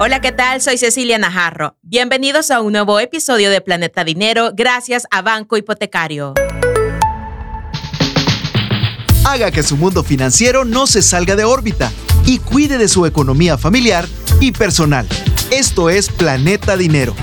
Hola, ¿qué tal? Soy Cecilia Najarro. Bienvenidos a un nuevo episodio de Planeta Dinero gracias a Banco Hipotecario. Haga que su mundo financiero no se salga de órbita y cuide de su economía familiar y personal. Esto es Planeta Dinero.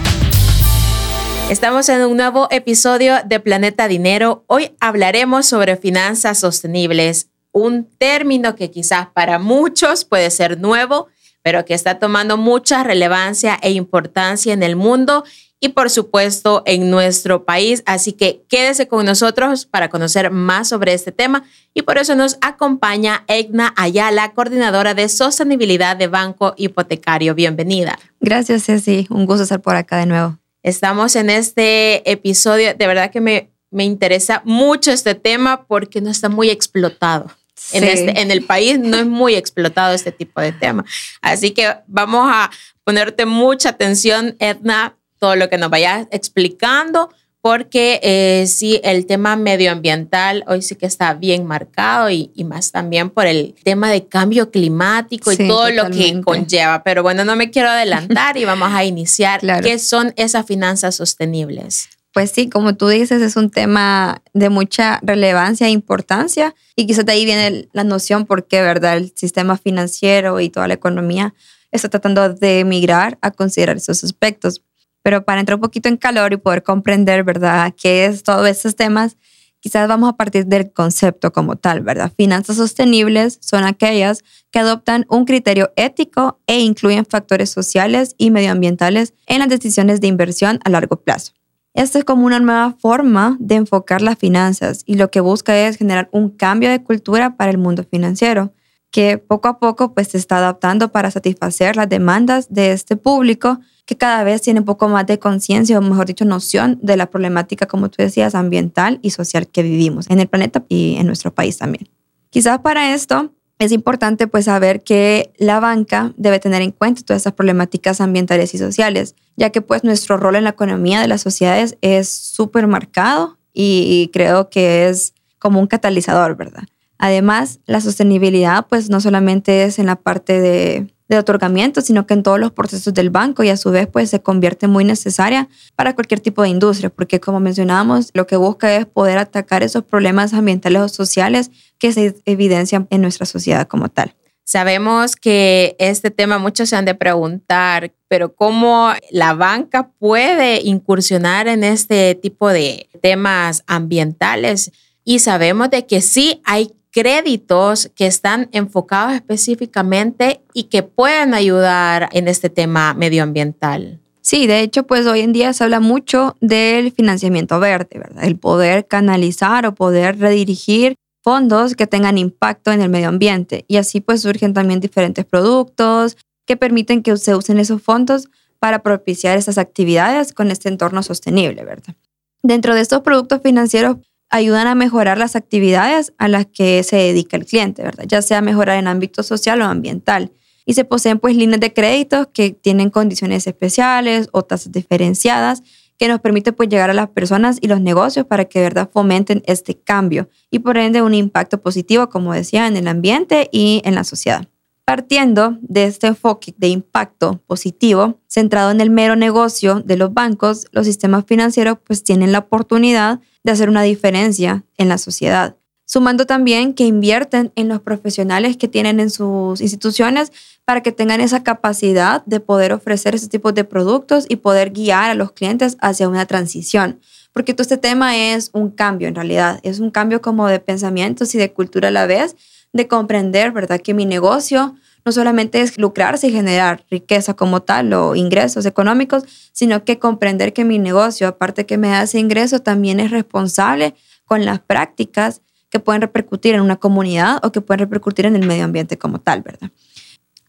Estamos en un nuevo episodio de Planeta Dinero. Hoy hablaremos sobre finanzas sostenibles, un término que quizás para muchos puede ser nuevo, pero que está tomando mucha relevancia e importancia en el mundo y por supuesto en nuestro país. Así que quédese con nosotros para conocer más sobre este tema y por eso nos acompaña Egna Ayala, coordinadora de sostenibilidad de Banco Hipotecario. Bienvenida. Gracias, Ceci. Un gusto estar por acá de nuevo. Estamos en este episodio, de verdad que me, me interesa mucho este tema porque no está muy explotado. En, este, en el país no es muy explotado este tipo de tema. Así que vamos a ponerte mucha atención, Edna, todo lo que nos vayas explicando, porque eh, sí, el tema medioambiental hoy sí que está bien marcado y, y más también por el tema de cambio climático y todo lo que conlleva. Pero bueno, no me quiero adelantar y vamos a iniciar. ¿Qué son esas finanzas sostenibles? Pues sí, como tú dices, es un tema de mucha relevancia e importancia y quizás de ahí viene la noción por qué, ¿verdad? El sistema financiero y toda la economía está tratando de migrar a considerar esos aspectos. Pero para entrar un poquito en calor y poder comprender, ¿verdad?, qué es todos estos temas, quizás vamos a partir del concepto como tal, ¿verdad? Finanzas sostenibles son aquellas que adoptan un criterio ético e incluyen factores sociales y medioambientales en las decisiones de inversión a largo plazo. Esto es como una nueva forma de enfocar las finanzas y lo que busca es generar un cambio de cultura para el mundo financiero que poco a poco pues se está adaptando para satisfacer las demandas de este público que cada vez tiene un poco más de conciencia o mejor dicho noción de la problemática como tú decías ambiental y social que vivimos en el planeta y en nuestro país también. Quizás para esto es importante pues saber que la banca debe tener en cuenta todas estas problemáticas ambientales y sociales, ya que pues nuestro rol en la economía de las sociedades es súper marcado y creo que es como un catalizador, ¿verdad? Además, la sostenibilidad pues no solamente es en la parte de, otorgamiento, sino que en todos los procesos del banco y a su vez pues se convierte muy necesaria para cualquier tipo de industria, porque como mencionábamos, lo que busca es poder atacar esos problemas ambientales o sociales que se evidencian en nuestra sociedad como tal. Sabemos que este tema muchos se han de preguntar, pero ¿cómo la banca puede incursionar en este tipo de temas ambientales? Y sabemos de que sí hay créditos que están enfocados específicamente y que pueden ayudar en este tema medioambiental. Sí, de hecho, pues hoy en día se habla mucho del financiamiento verde, ¿verdad? El poder canalizar o poder redirigir fondos que tengan impacto en el medio ambiente. Y así pues surgen también diferentes productos que permiten que se usen esos fondos para propiciar esas actividades con este entorno sostenible, ¿verdad? Dentro de estos productos financieros ayudan a mejorar las actividades a las que se dedica el cliente, ¿verdad? Ya sea mejorar en ámbito social o ambiental. Y se poseen pues líneas de créditos que tienen condiciones especiales o tasas diferenciadas que nos permite pues llegar a las personas y los negocios para que verdad fomenten este cambio y por ende un impacto positivo, como decía, en el ambiente y en la sociedad. Partiendo de este enfoque de impacto positivo centrado en el mero negocio de los bancos, los sistemas financieros pues tienen la oportunidad de hacer una diferencia en la sociedad. Sumando también que invierten en los profesionales que tienen en sus instituciones para que tengan esa capacidad de poder ofrecer ese tipo de productos y poder guiar a los clientes hacia una transición. Porque todo este tema es un cambio en realidad, es un cambio como de pensamientos y de cultura a la vez, de comprender, ¿verdad? Que mi negocio no solamente es lucrarse y generar riqueza como tal o ingresos económicos, sino que comprender que mi negocio, aparte que me da ese ingreso, también es responsable con las prácticas que pueden repercutir en una comunidad o que pueden repercutir en el medio ambiente como tal, ¿verdad?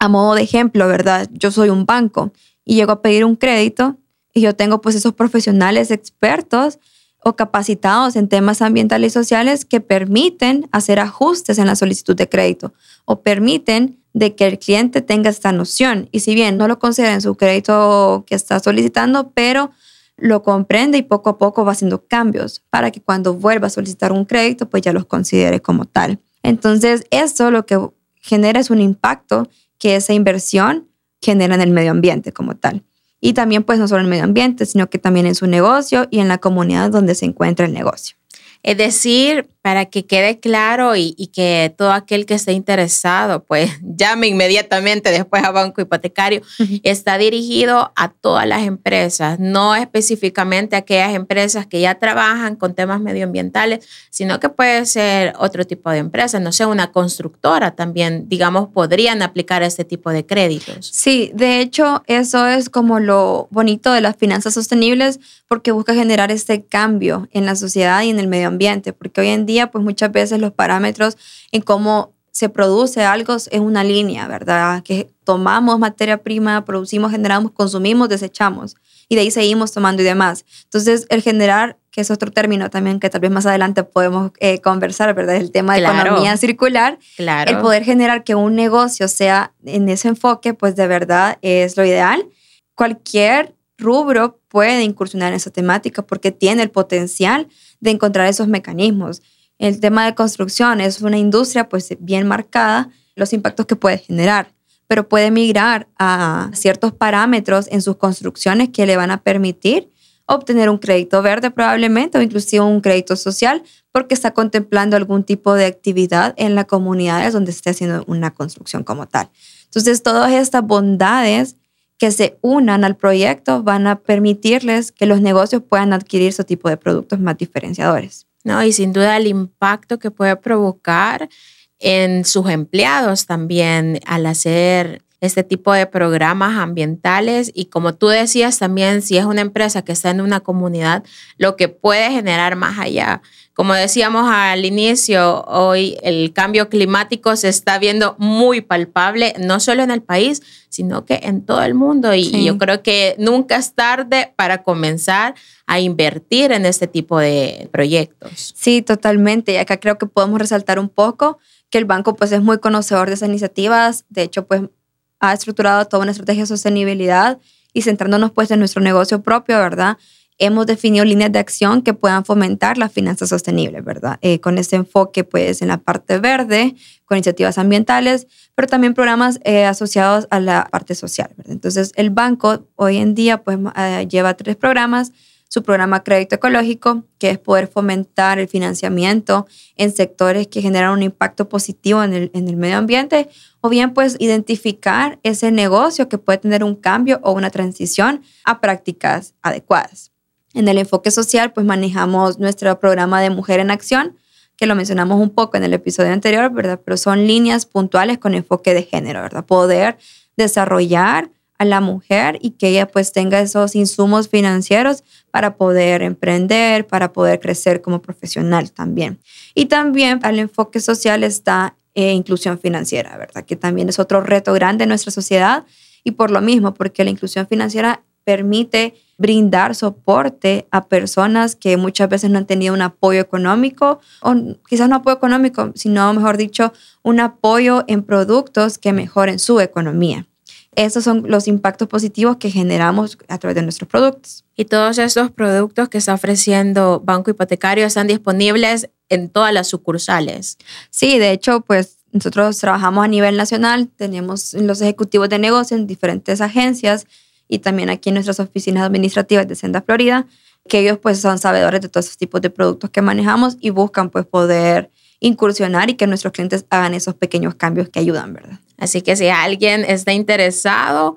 A modo de ejemplo, ¿verdad? Yo soy un banco y llego a pedir un crédito y yo tengo pues esos profesionales expertos o capacitados en temas ambientales y sociales que permiten hacer ajustes en la solicitud de crédito o permiten de que el cliente tenga esta noción. Y si bien no lo considera en su crédito que está solicitando, pero lo comprende y poco a poco va haciendo cambios para que cuando vuelva a solicitar un crédito, pues ya los considere como tal. Entonces, esto lo que genera es un impacto que esa inversión genera en el medio ambiente como tal. Y también pues no solo en el medio ambiente, sino que también en su negocio y en la comunidad donde se encuentra el negocio. Es decir, para que quede claro y, que todo aquel que esté interesado, pues llame inmediatamente después a Banco Hipotecario. Está dirigido a todas las empresas, no específicamente a aquellas empresas que ya trabajan con temas medioambientales, sino que puede ser otro tipo de empresa, no sé, una constructora también, digamos, podrían aplicar este tipo de créditos. Sí, de hecho, eso es como lo bonito de las finanzas sostenibles, porque busca generar este cambio en la sociedad y en el medio ambiente, porque hoy en día pues muchas veces los parámetros en cómo se produce algo es una línea, ¿verdad? Que tomamos materia prima, producimos, generamos, consumimos, desechamos y de ahí seguimos tomando y demás. Entonces, el generar, que es otro término también que tal vez más adelante podemos eh, conversar, ¿verdad? El tema de economía circular. Claro. El poder generar que un negocio sea en ese enfoque, pues de verdad es lo ideal. Cualquier rubro puede incursionar en esa temática porque tiene el potencial de encontrar esos mecanismos. El tema de construcción es una industria pues bien marcada, los impactos que puede generar, pero puede migrar a ciertos parámetros en sus construcciones que le van a permitir obtener un crédito verde probablemente o inclusive un crédito social porque está contemplando algún tipo de actividad en las comunidades donde esté haciendo una construcción como tal. Entonces, todas estas bondades que se unan al proyecto van a permitirles que los negocios puedan adquirir ese tipo de productos más diferenciadores. No, y sin duda el impacto que puede provocar en sus empleados también al hacer este tipo de programas ambientales y como tú decías también, si es una empresa que está en una comunidad, lo que puede generar más allá. Como decíamos al inicio, hoy el cambio climático se está viendo muy palpable, no solo en el país, sino que en todo el mundo. Y, yo creo que nunca es tarde para comenzar a invertir en este tipo de proyectos. Sí, totalmente. Y acá creo que podemos resaltar un poco que el banco pues es muy conocedor de esas iniciativas. De hecho, pues ha estructurado toda una estrategia de sostenibilidad y centrándonos pues en nuestro negocio propio, ¿verdad? Hemos definido líneas de acción que puedan fomentar las finanzas sostenibles, ¿verdad? Eh, con este enfoque pues en la parte verde, con iniciativas ambientales, pero también programas eh, asociados a la parte social. Entonces el banco hoy en día pues eh, lleva tres programas su programa Crédito Ecológico, que es poder fomentar el financiamiento en sectores que generan un impacto positivo en el, en el medio ambiente, o bien pues identificar ese negocio que puede tener un cambio o una transición a prácticas adecuadas. En el enfoque social, pues manejamos nuestro programa de Mujer en Acción, que lo mencionamos un poco en el episodio anterior, ¿verdad? Pero son líneas puntuales con enfoque de género, ¿verdad? Poder desarrollar a la mujer y que ella pues tenga esos insumos financieros para poder emprender, para poder crecer como profesional también. Y también al enfoque social está eh, inclusión financiera, ¿verdad? Que también es otro reto grande en nuestra sociedad y por lo mismo, porque la inclusión financiera permite brindar soporte a personas que muchas veces no han tenido un apoyo económico, o quizás no apoyo económico, sino, mejor dicho, un apoyo en productos que mejoren su economía. Esos son los impactos positivos que generamos a través de nuestros productos. Y todos estos productos que está ofreciendo Banco Hipotecario están disponibles en todas las sucursales. Sí, de hecho, pues nosotros trabajamos a nivel nacional, tenemos los ejecutivos de negocio en diferentes agencias y también aquí en nuestras oficinas administrativas de Senda Florida, que ellos pues son sabedores de todos esos tipos de productos que manejamos y buscan pues poder incursionar y que nuestros clientes hagan esos pequeños cambios que ayudan, ¿verdad? Así que si alguien está interesado,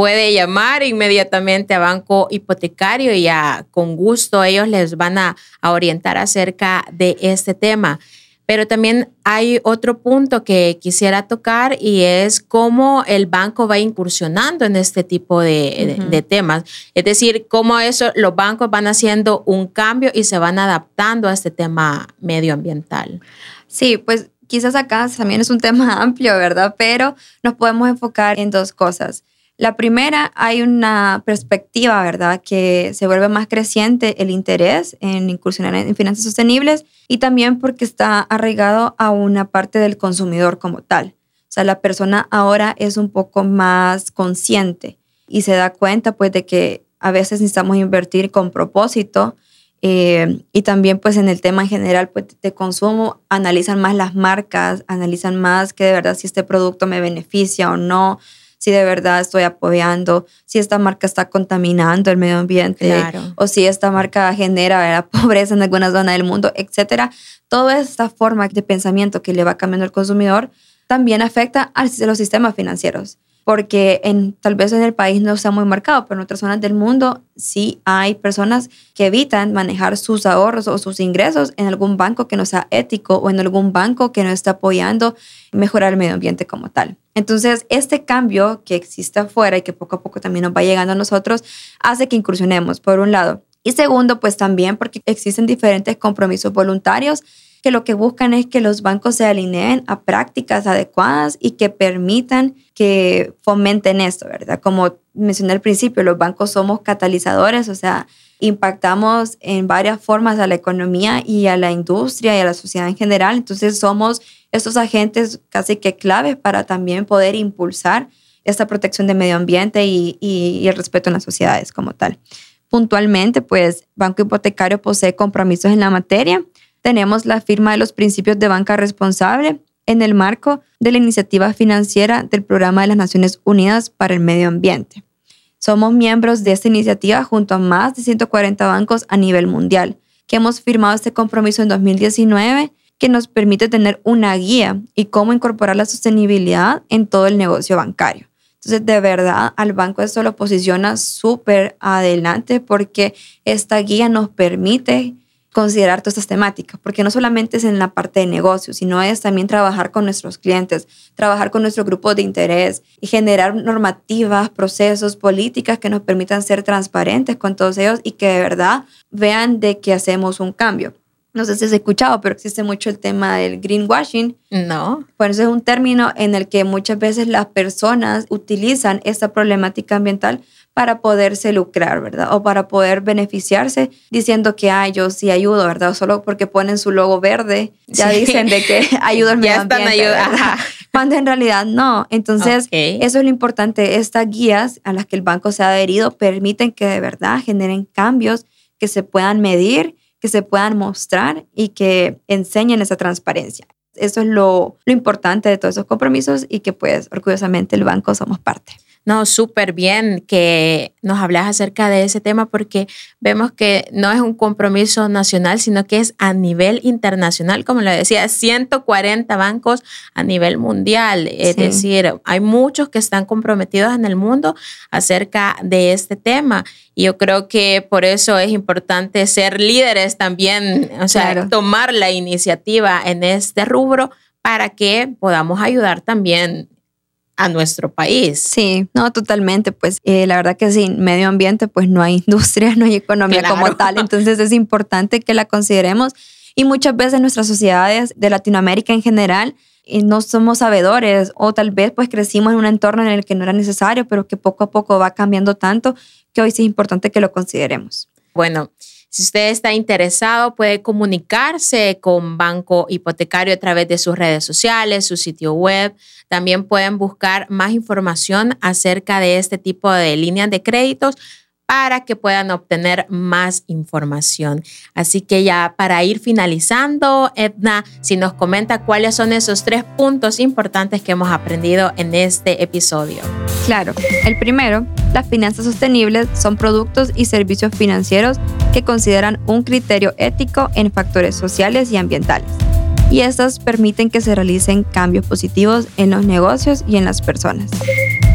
puede llamar inmediatamente a Banco Hipotecario y ya con gusto ellos les van a, orientar acerca de este tema. Pero también hay otro punto que quisiera tocar y es cómo el banco va incursionando en este tipo de, de, temas. Es decir, cómo eso, los bancos van haciendo un cambio y se van adaptando a este tema medioambiental. Sí, pues quizás acá también es un tema amplio, ¿verdad? Pero nos podemos enfocar en dos cosas. La primera, hay una perspectiva, ¿verdad?, que se vuelve más creciente el interés en incursionar en finanzas sostenibles y también porque está arraigado a una parte del consumidor como tal. O sea, la persona ahora es un poco más consciente y se da cuenta, pues, de que a veces necesitamos invertir con propósito eh, y también pues en el tema en general pues, de consumo analizan más las marcas, analizan más que de verdad si este producto me beneficia o no. si de verdad estoy apoyando, si esta marca está contaminando el medio ambiente o si esta marca genera pobreza en alguna zona del mundo, etcétera. Toda esta forma de pensamiento que le va cambiando al consumidor también afecta a los sistemas financieros porque en, tal vez en el país no sea muy marcado, pero en otras zonas del mundo sí hay personas que evitan manejar sus ahorros o sus ingresos en algún banco que no sea ético o en algún banco que no esté apoyando mejorar el medio ambiente como tal. Entonces, este cambio que existe afuera y que poco a poco también nos va llegando a nosotros, hace que incursionemos, por un lado. Y segundo, pues también porque existen diferentes compromisos voluntarios que lo que buscan es que los bancos se alineen a prácticas adecuadas y que permitan que fomenten esto, ¿verdad? Como mencioné al principio, los bancos somos catalizadores, o sea, impactamos en varias formas a la economía y a la industria y a la sociedad en general. Entonces somos estos agentes casi que claves para también poder impulsar esta protección del medio ambiente y, y el respeto en las sociedades como tal. Puntualmente, pues Banco Hipotecario posee compromisos en la materia tenemos la firma de los principios de banca responsable en el marco de la iniciativa financiera del Programa de las Naciones Unidas para el Medio Ambiente. Somos miembros de esta iniciativa junto a más de 140 bancos a nivel mundial, que hemos firmado este compromiso en 2019 que nos permite tener una guía y cómo incorporar la sostenibilidad en todo el negocio bancario. Entonces, de verdad, al banco esto lo posiciona súper adelante porque esta guía nos permite considerar todas estas temáticas, porque no solamente es en la parte de negocio, sino es también trabajar con nuestros clientes, trabajar con nuestro grupo de interés y generar normativas, procesos, políticas que nos permitan ser transparentes con todos ellos y que de verdad vean de que hacemos un cambio. No sé si has escuchado, pero existe mucho el tema del greenwashing. No. Bueno, eso es un término en el que muchas veces las personas utilizan esta problemática ambiental para poderse lucrar, ¿verdad? O para poder beneficiarse diciendo que, ay, yo sí ayudo, ¿verdad? Solo porque ponen su logo verde, ya dicen de que ayudo al medio ambiente. Cuando en realidad no. Entonces, eso es lo importante. Estas guías a las que el banco se ha adherido permiten que de verdad generen cambios que se puedan medir, que se puedan mostrar y que enseñen esa transparencia. Eso es lo, lo importante de todos esos compromisos y que pues orgullosamente el banco somos parte. No, súper bien que nos hablas acerca de ese tema porque vemos que no es un compromiso nacional, sino que es a nivel internacional, como lo decía, 140 bancos a nivel mundial. Es decir, hay muchos que están comprometidos en el mundo acerca de este tema. Y yo creo que por eso es importante ser líderes también, o sea, tomar la iniciativa en este rubro para que podamos ayudar también a nuestro país. Sí, no, totalmente. Pues eh, la verdad que sin medio ambiente, pues no hay industria, no hay economía como tal. Entonces es importante que la consideremos. Y muchas veces nuestras sociedades de Latinoamérica en general eh, no somos sabedores o tal vez pues crecimos en un entorno en el que no era necesario, pero que poco a poco va cambiando tanto que hoy sí es importante que lo consideremos. Bueno, si usted está interesado, puede comunicarse con Banco Hipotecario a través de sus redes sociales, su sitio web. También pueden buscar más información acerca de este tipo de líneas de créditos para que puedan obtener más información. Así que ya para ir finalizando, Edna, si nos comenta cuáles son esos tres puntos importantes que hemos aprendido en este episodio. Claro, el primero, las finanzas sostenibles son productos y servicios financieros que consideran un criterio ético en factores sociales y ambientales. Y estas permiten que se realicen cambios positivos en los negocios y en las personas.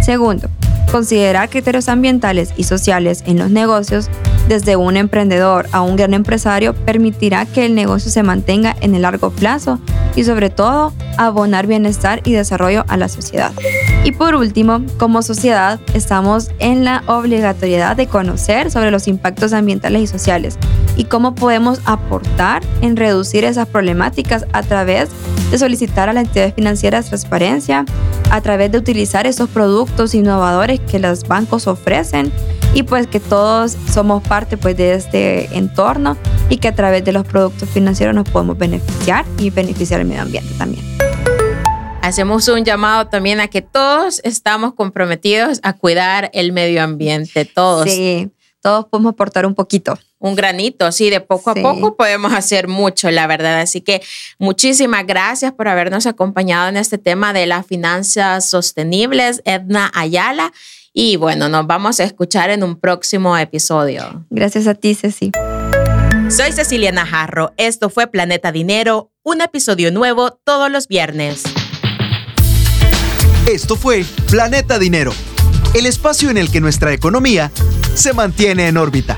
Segundo, Considerar criterios ambientales y sociales en los negocios, desde un emprendedor a un gran empresario, permitirá que el negocio se mantenga en el largo plazo y sobre todo abonar bienestar y desarrollo a la sociedad. Y por último, como sociedad estamos en la obligatoriedad de conocer sobre los impactos ambientales y sociales y cómo podemos aportar en reducir esas problemáticas a través de solicitar a las entidades financieras transparencia, a través de utilizar esos productos innovadores que los bancos ofrecen y pues que todos somos parte pues de este entorno y que a través de los productos financieros nos podemos beneficiar y beneficiar el medio ambiente también. Hacemos un llamado también a que todos estamos comprometidos a cuidar el medio ambiente, todos. Sí, todos podemos aportar un poquito. Un granito, sí, de poco a poco podemos hacer mucho, la verdad. Así que muchísimas gracias por habernos acompañado en este tema de las finanzas sostenibles, Edna Ayala. Y bueno, nos vamos a escuchar en un próximo episodio. Gracias a ti, Ceci. Soy Cecilia Najarro. Esto fue Planeta Dinero, un episodio nuevo todos los viernes. Esto fue Planeta Dinero, el espacio en el que nuestra economía se mantiene en órbita.